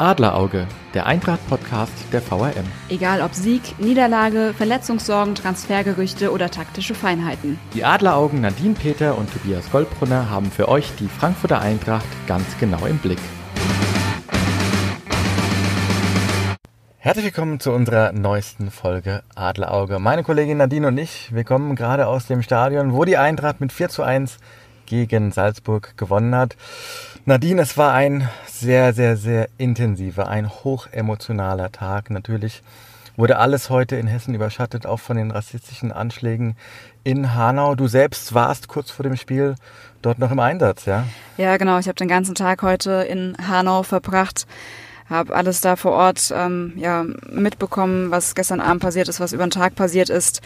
Adlerauge, der Eintracht-Podcast der VRM. Egal ob Sieg, Niederlage, Verletzungssorgen, Transfergerüchte oder taktische Feinheiten. Die Adleraugen Nadine Peter und Tobias Goldbrunner haben für euch die Frankfurter Eintracht ganz genau im Blick. Herzlich willkommen zu unserer neuesten Folge Adlerauge. Meine Kollegin Nadine und ich, wir kommen gerade aus dem Stadion, wo die Eintracht mit 4 zu 1 gegen Salzburg gewonnen hat. Nadine, es war ein sehr, sehr, sehr intensiver, ein hochemotionaler Tag. Natürlich wurde alles heute in Hessen überschattet, auch von den rassistischen Anschlägen in Hanau. Du selbst warst kurz vor dem Spiel dort noch im Einsatz, ja? Ja, genau. Ich habe den ganzen Tag heute in Hanau verbracht habe alles da vor Ort ähm, ja, mitbekommen, was gestern Abend passiert ist, was über den Tag passiert ist.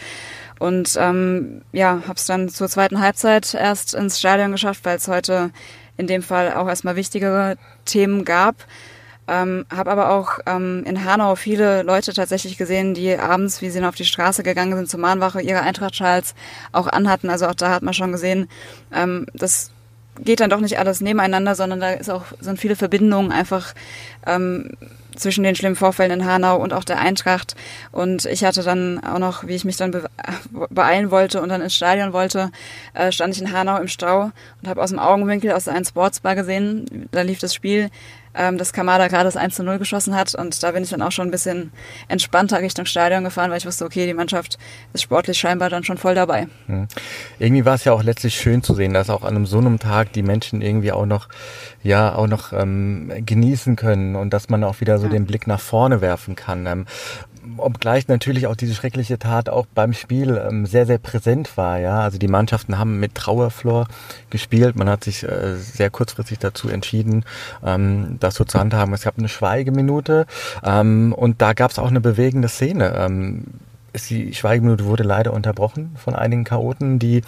Und ähm, ja, habe es dann zur zweiten Halbzeit erst ins Stadion geschafft, weil es heute in dem Fall auch erstmal wichtigere Themen gab. Ähm, habe aber auch ähm, in Hanau viele Leute tatsächlich gesehen, die abends, wie sie noch auf die Straße gegangen sind zur Mahnwache, ihre Eintrachtschals auch anhatten. Also auch da hat man schon gesehen, ähm, das geht dann doch nicht alles nebeneinander, sondern da ist auch, sind viele Verbindungen einfach ähm, zwischen den schlimmen Vorfällen in Hanau und auch der Eintracht. Und ich hatte dann auch noch, wie ich mich dann beeilen wollte und dann ins Stadion wollte, äh, stand ich in Hanau im Stau und habe aus dem Augenwinkel aus einem Sportsbar gesehen, da lief das Spiel ähm, dass Kamada gerade das 1 zu 0 geschossen hat. Und da bin ich dann auch schon ein bisschen entspannter Richtung Stadion gefahren, weil ich wusste, okay, die Mannschaft ist sportlich scheinbar dann schon voll dabei. Mhm. Irgendwie war es ja auch letztlich schön zu sehen, dass auch an einem so einem Tag die Menschen irgendwie auch noch, ja, auch noch ähm, genießen können und dass man auch wieder so ja. den Blick nach vorne werfen kann. Ähm, obgleich natürlich auch diese schreckliche Tat auch beim Spiel ähm, sehr, sehr präsent war. Ja, also die Mannschaften haben mit Trauerflor gespielt. Man hat sich äh, sehr kurzfristig dazu entschieden, ähm, das so zu handhaben. Es gab eine Schweigeminute ähm, und da gab es auch eine bewegende Szene. Ähm, die Schweigeminute wurde leider unterbrochen von einigen Chaoten, die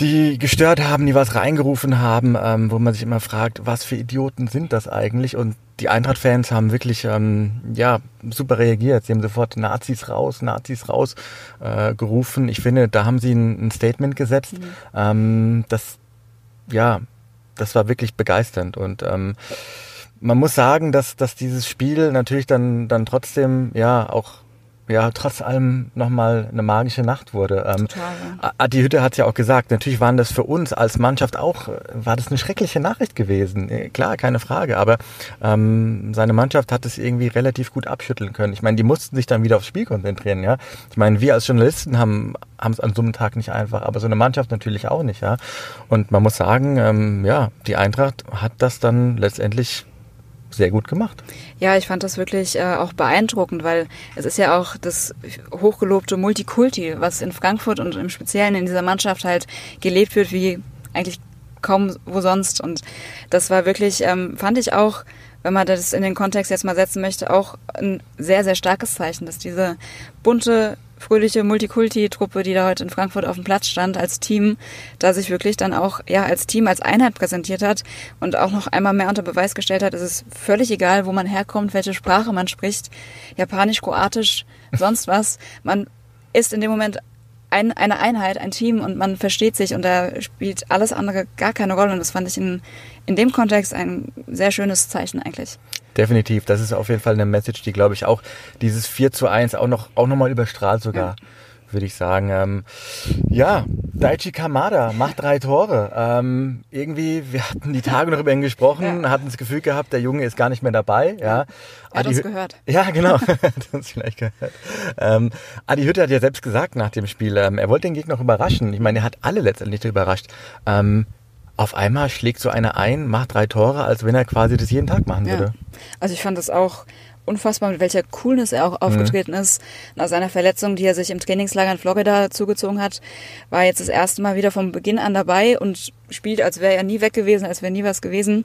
die gestört haben, die was reingerufen haben, ähm, wo man sich immer fragt, was für Idioten sind das eigentlich? Und die Eintracht-Fans haben wirklich ähm, ja super reagiert. Sie haben sofort Nazis raus, Nazis raus äh, gerufen. Ich finde, da haben sie ein, ein Statement gesetzt. Mhm. Ähm, das ja, das war wirklich begeisternd und ähm, man muss sagen, dass, dass dieses Spiel natürlich dann, dann trotzdem ja auch ja trotz allem nochmal eine magische Nacht wurde. Ähm, Total, ja. Adi Hütte hat ja auch gesagt, natürlich waren das für uns als Mannschaft auch, war das eine schreckliche Nachricht gewesen. Äh, klar, keine Frage, aber ähm, seine Mannschaft hat es irgendwie relativ gut abschütteln können. Ich meine, die mussten sich dann wieder aufs Spiel konzentrieren, ja. Ich meine, wir als Journalisten haben haben es an so einem Tag nicht einfach, aber so eine Mannschaft natürlich auch nicht, ja. Und man muss sagen, ähm, ja, die Eintracht hat das dann letztendlich sehr gut gemacht. Ja, ich fand das wirklich äh, auch beeindruckend, weil es ist ja auch das hochgelobte Multikulti, was in Frankfurt und im Speziellen in dieser Mannschaft halt gelebt wird, wie eigentlich kaum wo sonst. Und das war wirklich, ähm, fand ich auch, wenn man das in den Kontext jetzt mal setzen möchte, auch ein sehr, sehr starkes Zeichen, dass diese bunte fröhliche Multikulti-Truppe, die da heute in Frankfurt auf dem Platz stand, als Team, da sich wirklich dann auch ja als Team, als Einheit präsentiert hat und auch noch einmal mehr unter Beweis gestellt hat, es ist völlig egal, wo man herkommt, welche Sprache man spricht, Japanisch, Kroatisch, sonst was. Man ist in dem Moment ein, eine Einheit, ein Team und man versteht sich und da spielt alles andere gar keine Rolle und das fand ich in, in dem Kontext ein sehr schönes Zeichen eigentlich. Definitiv, das ist auf jeden Fall eine Message, die glaube ich auch dieses 4 zu 1 auch noch, auch noch mal überstrahlt sogar. Ja würde ich sagen. Ähm, ja, Daichi Kamada macht drei Tore. Ähm, irgendwie, wir hatten die Tage noch über ihn gesprochen, ja. hatten das Gefühl gehabt, der Junge ist gar nicht mehr dabei. Ja. Er hat uns gehört. Ja, genau. hat uns vielleicht gehört. Ähm, Adi Hütte hat ja selbst gesagt nach dem Spiel, ähm, er wollte den Gegner noch überraschen. Ich meine, er hat alle letztendlich überrascht. Auf einmal schlägt so einer ein, macht drei Tore, als wenn er quasi das jeden Tag machen würde. Also ich fand das auch unfassbar, mit welcher Coolness er auch aufgetreten mhm. ist. Nach seiner Verletzung, die er sich im Trainingslager in Florida zugezogen hat, war jetzt das erste Mal wieder vom Beginn an dabei und spielt, als wäre er nie weg gewesen, als wäre nie was gewesen.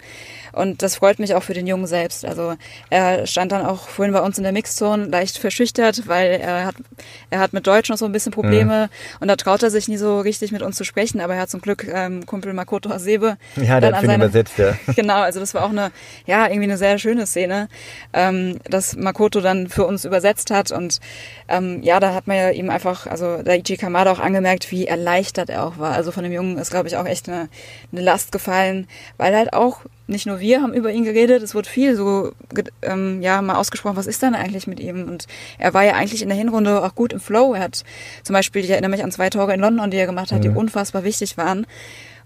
Und das freut mich auch für den Jungen selbst. Also er stand dann auch vorhin bei uns in der Mixzone leicht verschüchtert, weil er hat, er hat mit Deutsch noch so ein bisschen Probleme mhm. und da traut er sich nie so richtig mit uns zu sprechen, aber er hat zum Glück ähm, Kumpel Makoto Hasebe. Ja, der hat seine, übersetzt, ja. genau, also das war auch eine, ja, irgendwie eine sehr schöne Szene, ähm, dass Makoto dann für uns übersetzt hat und ähm, ja, da hat man ja ihm einfach, also der Ichi Kamada auch angemerkt, wie erleichtert er auch war. Also von dem Jungen ist, glaube ich, auch echt eine eine Last gefallen, weil halt auch nicht nur wir haben über ihn geredet, es wurde viel so ähm, ja mal ausgesprochen, was ist denn eigentlich mit ihm? Und er war ja eigentlich in der Hinrunde auch gut im Flow. Er hat zum Beispiel, ich erinnere mich an zwei Tore in London, die er gemacht hat, mhm. die unfassbar wichtig waren.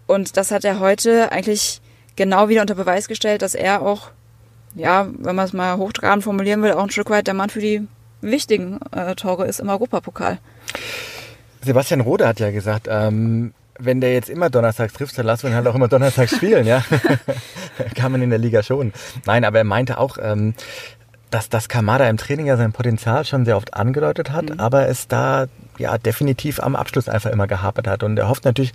Und das hat er heute eigentlich genau wieder unter Beweis gestellt, dass er auch, ja, wenn man es mal hochtrabend formulieren will, auch ein Stück weit der Mann für die wichtigen äh, Tore ist im Europapokal. Sebastian Rode hat ja gesagt, ähm, wenn der jetzt immer donnerstags trifft, dann lassen wir ihn halt auch immer donnerstags spielen, ja. Kann man in der Liga schon. Nein, aber er meinte auch, ähm, dass das Kamada im Training ja sein Potenzial schon sehr oft angedeutet hat, mhm. aber es da ja definitiv am Abschluss einfach immer gehapert hat. Und er hofft natürlich,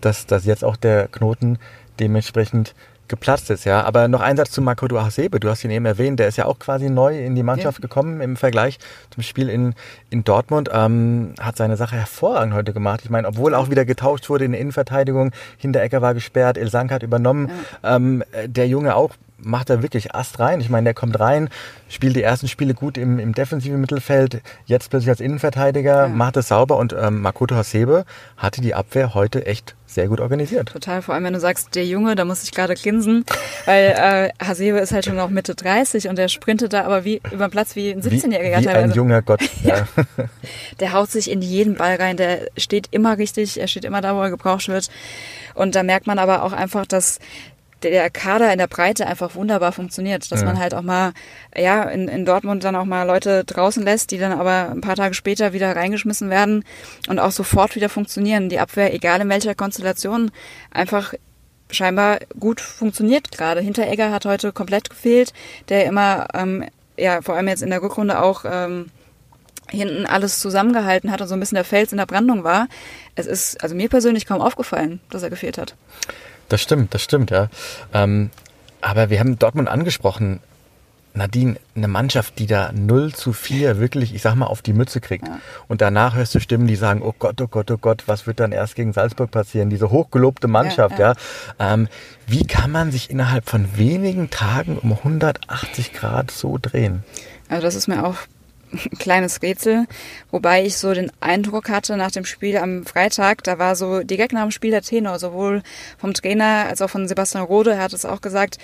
dass, dass jetzt auch der Knoten dementsprechend geplatzt ist, ja. Aber noch ein Satz zu Makoto Hasebe. Du hast ihn eben erwähnt. Der ist ja auch quasi neu in die Mannschaft ja. gekommen im Vergleich zum Spiel in, in Dortmund. Ähm, hat seine Sache hervorragend heute gemacht. Ich meine, obwohl auch wieder getauscht wurde in der Innenverteidigung. Hinterecker war gesperrt. Ilsank hat übernommen. Ja. Ähm, der Junge auch macht er wirklich Ast rein. Ich meine, der kommt rein, spielt die ersten Spiele gut im, im defensiven Mittelfeld, jetzt plötzlich als Innenverteidiger, ja. macht es sauber und ähm, Makoto Hasebe hatte die Abwehr heute echt sehr gut organisiert. Total, vor allem wenn du sagst, der Junge, da muss ich gerade grinsen, weil äh, Hasebe ist halt schon noch Mitte 30 und der sprintet da aber wie über den Platz wie ein 17-Jähriger teilweise. ein junger Gott, ja. der haut sich in jeden Ball rein, der steht immer richtig, er steht immer da, wo er gebraucht wird. Und da merkt man aber auch einfach, dass der Kader in der Breite einfach wunderbar funktioniert, dass ja. man halt auch mal, ja, in, in Dortmund dann auch mal Leute draußen lässt, die dann aber ein paar Tage später wieder reingeschmissen werden und auch sofort wieder funktionieren. Die Abwehr, egal in welcher Konstellation, einfach scheinbar gut funktioniert gerade. Hinteregger hat heute komplett gefehlt, der immer, ähm, ja, vor allem jetzt in der Rückrunde auch ähm, hinten alles zusammengehalten hat und so ein bisschen der Fels in der Brandung war. Es ist also mir persönlich kaum aufgefallen, dass er gefehlt hat. Das stimmt, das stimmt, ja. Ähm, aber wir haben Dortmund angesprochen. Nadine, eine Mannschaft, die da 0 zu 4 wirklich, ich sag mal, auf die Mütze kriegt. Ja. Und danach hörst du Stimmen, die sagen, oh Gott, oh Gott, oh Gott, was wird dann erst gegen Salzburg passieren? Diese hochgelobte Mannschaft, ja. ja. Ähm, wie kann man sich innerhalb von wenigen Tagen um 180 Grad so drehen? Also das ist mir auch kleines Rätsel, wobei ich so den Eindruck hatte nach dem Spiel am Freitag, da war so direkt nach dem Spiel der Tenor, sowohl vom Trainer als auch von Sebastian Rode, er hat es auch gesagt,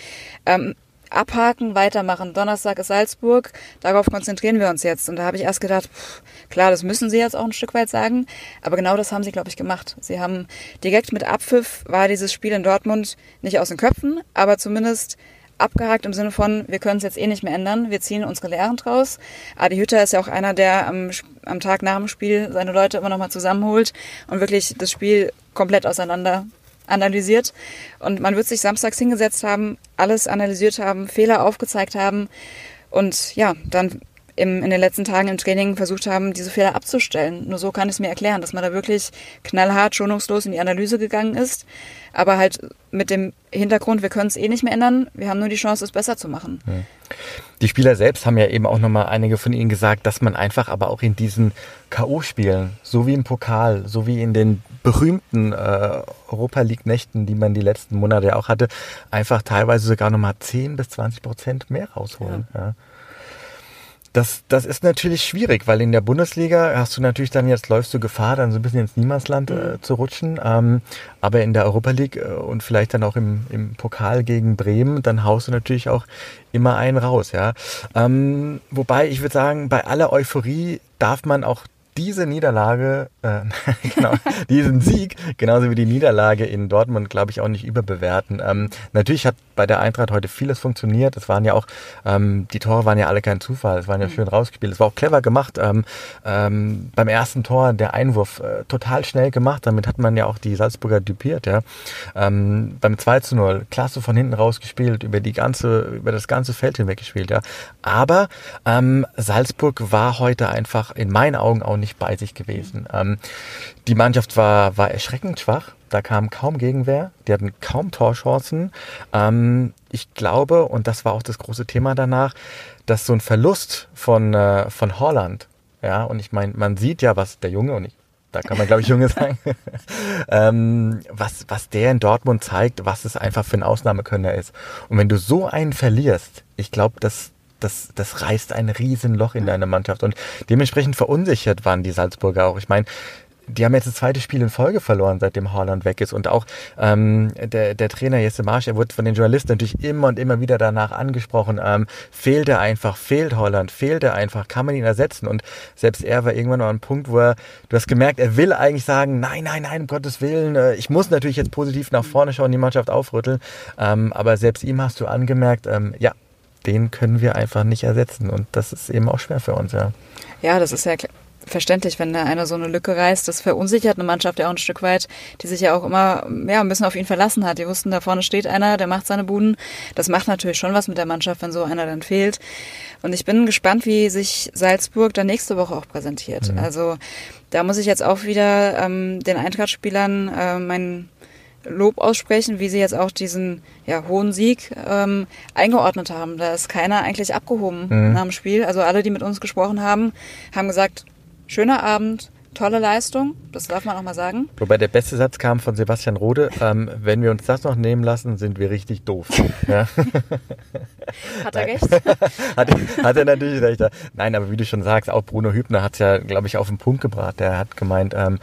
ähm, abhaken, weitermachen. Donnerstag ist Salzburg, darauf konzentrieren wir uns jetzt. Und da habe ich erst gedacht, pff, klar, das müssen sie jetzt auch ein Stück weit sagen, aber genau das haben sie, glaube ich, gemacht. Sie haben direkt mit Abpfiff war dieses Spiel in Dortmund nicht aus den Köpfen, aber zumindest abgehakt im Sinne von, wir können es jetzt eh nicht mehr ändern, wir ziehen unsere Lehren draus. Adi Hütter ist ja auch einer, der am, am Tag nach dem Spiel seine Leute immer nochmal zusammenholt und wirklich das Spiel komplett auseinander analysiert. Und man wird sich samstags hingesetzt haben, alles analysiert haben, Fehler aufgezeigt haben und ja, dann im, in den letzten Tagen im Training versucht haben, diese Fehler abzustellen. Nur so kann ich es mir erklären, dass man da wirklich knallhart, schonungslos in die Analyse gegangen ist, aber halt mit dem Hintergrund, wir können es eh nicht mehr ändern, wir haben nur die Chance, es besser zu machen. Die Spieler selbst haben ja eben auch nochmal einige von ihnen gesagt, dass man einfach aber auch in diesen K.O.-Spielen, so wie im Pokal, so wie in den berühmten äh, Europa League-Nächten, die man die letzten Monate ja auch hatte, einfach teilweise sogar nochmal 10 bis 20 Prozent mehr rausholen. Ja. Ja. Das, das ist natürlich schwierig, weil in der Bundesliga hast du natürlich dann jetzt läufst du Gefahr, dann so ein bisschen ins Niemandsland äh, mhm. zu rutschen. Ähm, aber in der Europa League äh, und vielleicht dann auch im, im Pokal gegen Bremen, dann haust du natürlich auch immer einen raus, ja. Ähm, wobei ich würde sagen, bei aller Euphorie darf man auch diese Niederlage, äh, genau, diesen Sieg, genauso wie die Niederlage in Dortmund, glaube ich, auch nicht überbewerten. Ähm, natürlich hat bei der Eintracht heute vieles funktioniert. Es waren ja auch, ähm, die Tore waren ja alle kein Zufall. Es waren ja mhm. schön rausgespielt. Es war auch clever gemacht. Ähm, ähm, beim ersten Tor der Einwurf äh, total schnell gemacht. Damit hat man ja auch die Salzburger dupiert. Ja. Ähm, beim 2 zu 0 klasse von hinten rausgespielt, über die ganze, über das ganze Feld hinweg gespielt. Ja. Aber ähm, Salzburg war heute einfach in meinen Augen auch nicht bei sich gewesen. Ähm, die Mannschaft war, war erschreckend schwach. Da kam kaum Gegenwehr. Die hatten kaum Torchancen. Ähm, ich glaube, und das war auch das große Thema danach, dass so ein Verlust von, äh, von Holland, ja, und ich meine, man sieht ja, was der Junge, und ich da kann man glaube ich Junge sagen, ähm, was, was der in Dortmund zeigt, was es einfach für ein Ausnahmekönner ist. Und wenn du so einen verlierst, ich glaube, das, das, das reißt ein Riesenloch in deine Mannschaft. Und dementsprechend verunsichert waren die Salzburger auch. Ich meine, die haben jetzt das zweite Spiel in Folge verloren, seitdem Haaland weg ist. Und auch ähm, der, der Trainer Jesse Marsch, er wurde von den Journalisten natürlich immer und immer wieder danach angesprochen. Ähm, fehlt er einfach, fehlt Holland, fehlt er einfach, kann man ihn ersetzen? Und selbst er war irgendwann noch an einem Punkt, wo er, du hast gemerkt, er will eigentlich sagen, nein, nein, nein, um Gottes Willen, äh, ich muss natürlich jetzt positiv nach vorne schauen, die Mannschaft aufrütteln. Ähm, aber selbst ihm hast du angemerkt, ähm, ja, den können wir einfach nicht ersetzen. Und das ist eben auch schwer für uns, ja. Ja, das ist ja verständlich, wenn da einer so eine Lücke reißt. Das verunsichert eine Mannschaft ja auch ein Stück weit, die sich ja auch immer ja, ein bisschen auf ihn verlassen hat. Die wussten, da vorne steht einer, der macht seine Buden. Das macht natürlich schon was mit der Mannschaft, wenn so einer dann fehlt. Und ich bin gespannt, wie sich Salzburg dann nächste Woche auch präsentiert. Mhm. Also da muss ich jetzt auch wieder ähm, den Eintracht-Spielern äh, mein Lob aussprechen, wie sie jetzt auch diesen ja, hohen Sieg ähm, eingeordnet haben. Da ist keiner eigentlich abgehoben mhm. nach dem Spiel. Also alle, die mit uns gesprochen haben, haben gesagt, schöner Abend, tolle Leistung, das darf man auch mal sagen. Wobei der beste Satz kam von Sebastian Rode, ähm, wenn wir uns das noch nehmen lassen, sind wir richtig doof. Ja. Hat er recht? hat, hat, er natürlich recht. Nein, aber wie du schon sagst, auch Bruno Hübner hat es ja, glaube ich, auf den Punkt gebracht. Der hat gemeint, ähm,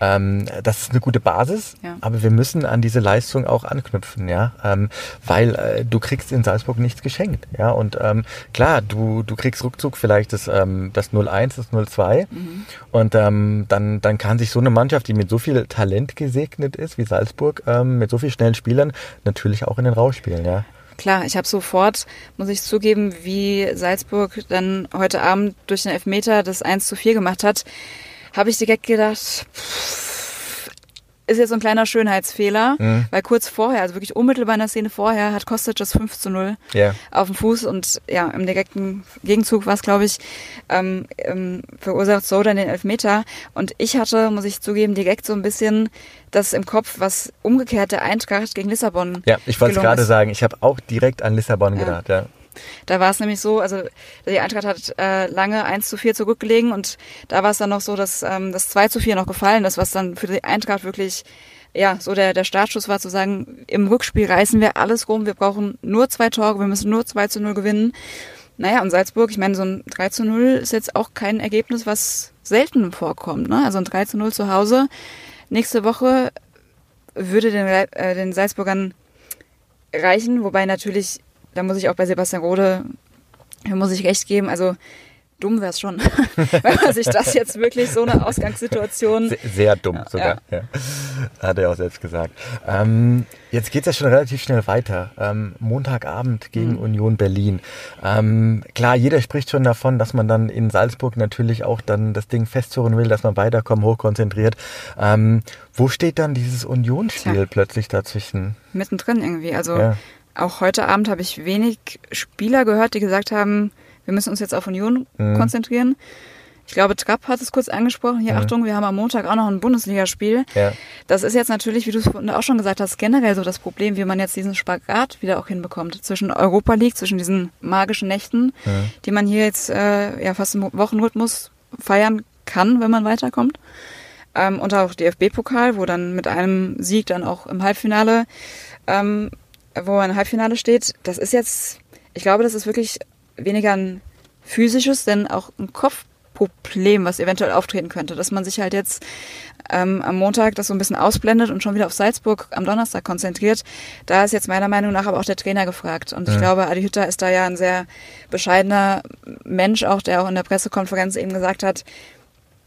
ähm, das ist eine gute Basis, ja. aber wir müssen an diese Leistung auch anknüpfen, ja, ähm, weil äh, du kriegst in Salzburg nichts geschenkt, ja, und ähm, klar, du, du kriegst ruckzuck vielleicht das, ähm, das 0-1, das 0-2 mhm. und ähm, dann, dann kann sich so eine Mannschaft, die mit so viel Talent gesegnet ist wie Salzburg, ähm, mit so vielen schnellen Spielern, natürlich auch in den Rausch spielen, ja. Klar, ich habe sofort, muss ich zugeben, wie Salzburg dann heute Abend durch den Elfmeter das 1 zu 4 gemacht hat, habe ich direkt gedacht, pff, ist jetzt so ein kleiner Schönheitsfehler, mhm. weil kurz vorher, also wirklich unmittelbar in der Szene vorher, hat Kostic das 5 zu 0 yeah. auf dem Fuß und ja, im direkten Gegenzug war es, glaube ich, ähm, ähm, verursacht so dann den Elfmeter. Und ich hatte, muss ich zugeben, direkt so ein bisschen das im Kopf, was umgekehrt der Eintracht gegen Lissabon. Ja, ich wollte es gerade sagen, ich habe auch direkt an Lissabon ja. gedacht, ja. Da war es nämlich so, also die Eintracht hat äh, lange 1 zu 4 zurückgelegen und da war es dann noch so, dass ähm, das 2 zu 4 noch gefallen ist, was dann für die Eintracht wirklich ja, so der, der Startschuss war zu sagen, im Rückspiel reißen wir alles rum, wir brauchen nur zwei Tore, wir müssen nur 2 zu 0 gewinnen. Naja, und Salzburg, ich meine, so ein 3 zu 0 ist jetzt auch kein Ergebnis, was selten vorkommt. Ne? Also ein 3 zu 0 zu Hause. Nächste Woche würde den, äh, den Salzburgern reichen, wobei natürlich da muss ich auch bei Sebastian Rode, muss ich recht geben, also dumm wäre es schon, wenn man sich das jetzt wirklich so eine Ausgangssituation. Sehr, sehr dumm sogar, ja. ja. Hat er auch selbst gesagt. Ähm, jetzt geht es ja schon relativ schnell weiter. Ähm, Montagabend gegen mhm. Union Berlin. Ähm, klar, jeder spricht schon davon, dass man dann in Salzburg natürlich auch dann das Ding festzurren will, dass man weiterkommt, hochkonzentriert. Ähm, wo steht dann dieses Unionsspiel plötzlich dazwischen? Mittendrin irgendwie. Also ja auch heute Abend habe ich wenig Spieler gehört, die gesagt haben, wir müssen uns jetzt auf Union mhm. konzentrieren. Ich glaube, Trapp hat es kurz angesprochen. Hier, mhm. Achtung, wir haben am Montag auch noch ein Bundesligaspiel. Ja. Das ist jetzt natürlich, wie du es auch schon gesagt hast, generell so das Problem, wie man jetzt diesen Spagat wieder auch hinbekommt zwischen Europa League, zwischen diesen magischen Nächten, mhm. die man hier jetzt äh, ja fast im Wochenrhythmus feiern kann, wenn man weiterkommt. Ähm, und auch DFB-Pokal, wo dann mit einem Sieg dann auch im Halbfinale ähm, wo man im Halbfinale steht, das ist jetzt, ich glaube, das ist wirklich weniger ein physisches, denn auch ein Kopfproblem, was eventuell auftreten könnte, dass man sich halt jetzt ähm, am Montag das so ein bisschen ausblendet und schon wieder auf Salzburg am Donnerstag konzentriert. Da ist jetzt meiner Meinung nach aber auch der Trainer gefragt. Und ich ja. glaube, Adi Hütter ist da ja ein sehr bescheidener Mensch, auch der auch in der Pressekonferenz eben gesagt hat,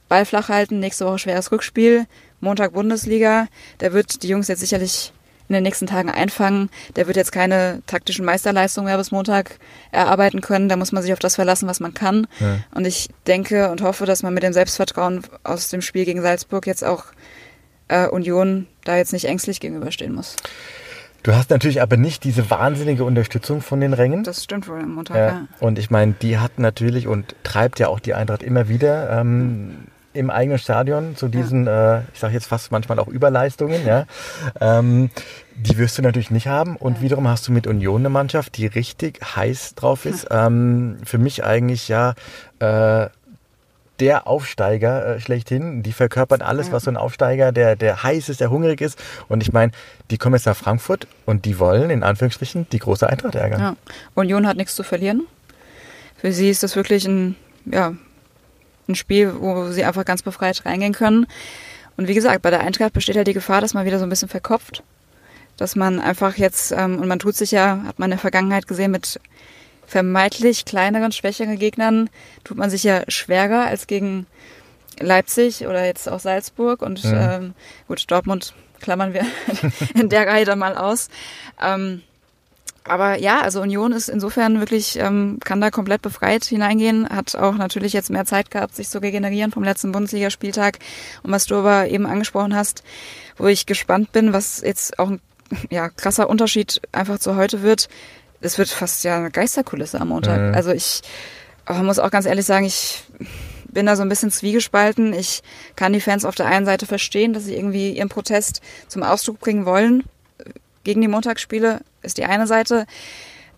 Ball flach halten, nächste Woche schweres Rückspiel, Montag Bundesliga. Der wird die Jungs jetzt sicherlich in den nächsten Tagen einfangen. Der wird jetzt keine taktischen Meisterleistungen mehr bis Montag erarbeiten können. Da muss man sich auf das verlassen, was man kann. Ja. Und ich denke und hoffe, dass man mit dem Selbstvertrauen aus dem Spiel gegen Salzburg jetzt auch äh, Union da jetzt nicht ängstlich gegenüberstehen muss. Du hast natürlich aber nicht diese wahnsinnige Unterstützung von den Rängen. Das stimmt wohl am Montag, ja. ja. Und ich meine, die hat natürlich und treibt ja auch die Eintracht immer wieder. Ähm, im eigenen Stadion zu diesen, ja. äh, ich sage jetzt fast manchmal auch Überleistungen, ja. Ähm, die wirst du natürlich nicht haben. Und wiederum hast du mit Union eine Mannschaft, die richtig heiß drauf ist. Ähm, für mich eigentlich ja äh, der Aufsteiger äh, schlechthin. Die verkörpern alles, was so ein Aufsteiger, der, der heiß ist, der hungrig ist. Und ich meine, die kommen jetzt nach Frankfurt und die wollen in Anführungsstrichen die große Eintracht ärgern. Ja. Union hat nichts zu verlieren. Für sie ist das wirklich ein, ja, ein Spiel, wo sie einfach ganz befreit reingehen können. Und wie gesagt, bei der Eintracht besteht halt die Gefahr, dass man wieder so ein bisschen verkopft. Dass man einfach jetzt, ähm, und man tut sich ja, hat man in der Vergangenheit gesehen, mit vermeintlich kleineren, schwächeren Gegnern tut man sich ja schwerer als gegen Leipzig oder jetzt auch Salzburg. Und mhm. ähm, gut, Dortmund klammern wir in der Reihe dann mal aus. Ähm, aber ja, also Union ist insofern wirklich, ähm, kann da komplett befreit hineingehen, hat auch natürlich jetzt mehr Zeit gehabt, sich zu regenerieren vom letzten Bundesligaspieltag. Und was du aber eben angesprochen hast, wo ich gespannt bin, was jetzt auch ein ja, krasser Unterschied einfach zu heute wird, es wird fast ja eine Geisterkulisse am Montag. Mhm. Also ich muss auch ganz ehrlich sagen, ich bin da so ein bisschen zwiegespalten. Ich kann die Fans auf der einen Seite verstehen, dass sie irgendwie ihren Protest zum Ausdruck bringen wollen gegen die Montagsspiele ist die eine Seite.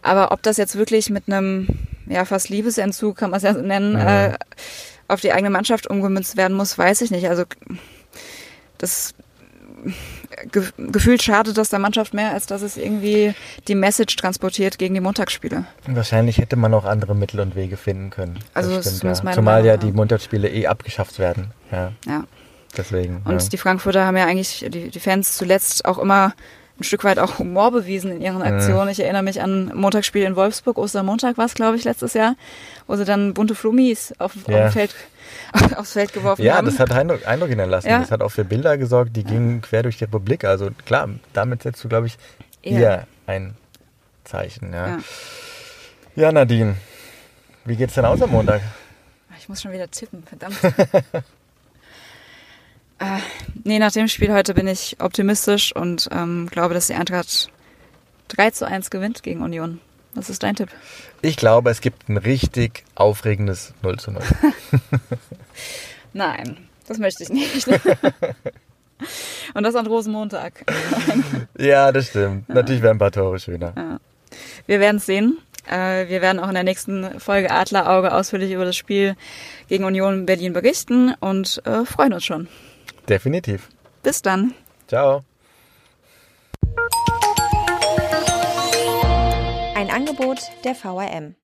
Aber ob das jetzt wirklich mit einem, ja, fast Liebesentzug, kann man es ja nennen, mhm. äh, auf die eigene Mannschaft umgemünzt werden muss, weiß ich nicht. Also das ge gefühlt schadet das der Mannschaft mehr, als dass es irgendwie die Message transportiert gegen die Montagsspiele. Wahrscheinlich hätte man auch andere Mittel und Wege finden können. Also das stimmt, ja. Zumal Meinung, ja die Montagsspiele eh abgeschafft werden. Ja. ja. Deswegen. Und ja. die Frankfurter haben ja eigentlich die, die Fans zuletzt auch immer ein Stück weit auch Humor bewiesen in ihren Aktionen. Ich erinnere mich an Montagsspiel in Wolfsburg, Ostermontag war es, glaube ich, letztes Jahr, wo sie dann bunte Flummis auf, ja. auf Feld, aufs Feld geworfen ja, haben. Ja, das hat Eindruck, Eindruck hinterlassen. Ja. Das hat auch für Bilder gesorgt, die gingen quer durch die Republik. Also klar, damit setzt du, glaube ich, eher ein Zeichen. Ja. ja, Nadine, wie geht's denn aus am Montag? Ich muss schon wieder tippen, verdammt. Äh, nee, nach dem Spiel heute bin ich optimistisch und ähm, glaube, dass die Eintracht 3 zu 1 gewinnt gegen Union. Was ist dein Tipp? Ich glaube, es gibt ein richtig aufregendes 0 zu 0. Nein, das möchte ich nicht. und das an Rosenmontag. ja, das stimmt. Natürlich wären ein paar Tore schöner. Ja. Wir werden es sehen. Äh, wir werden auch in der nächsten Folge Adlerauge ausführlich über das Spiel gegen Union Berlin berichten und äh, freuen uns schon. Definitiv. Bis dann. Ciao. Ein Angebot der VRM.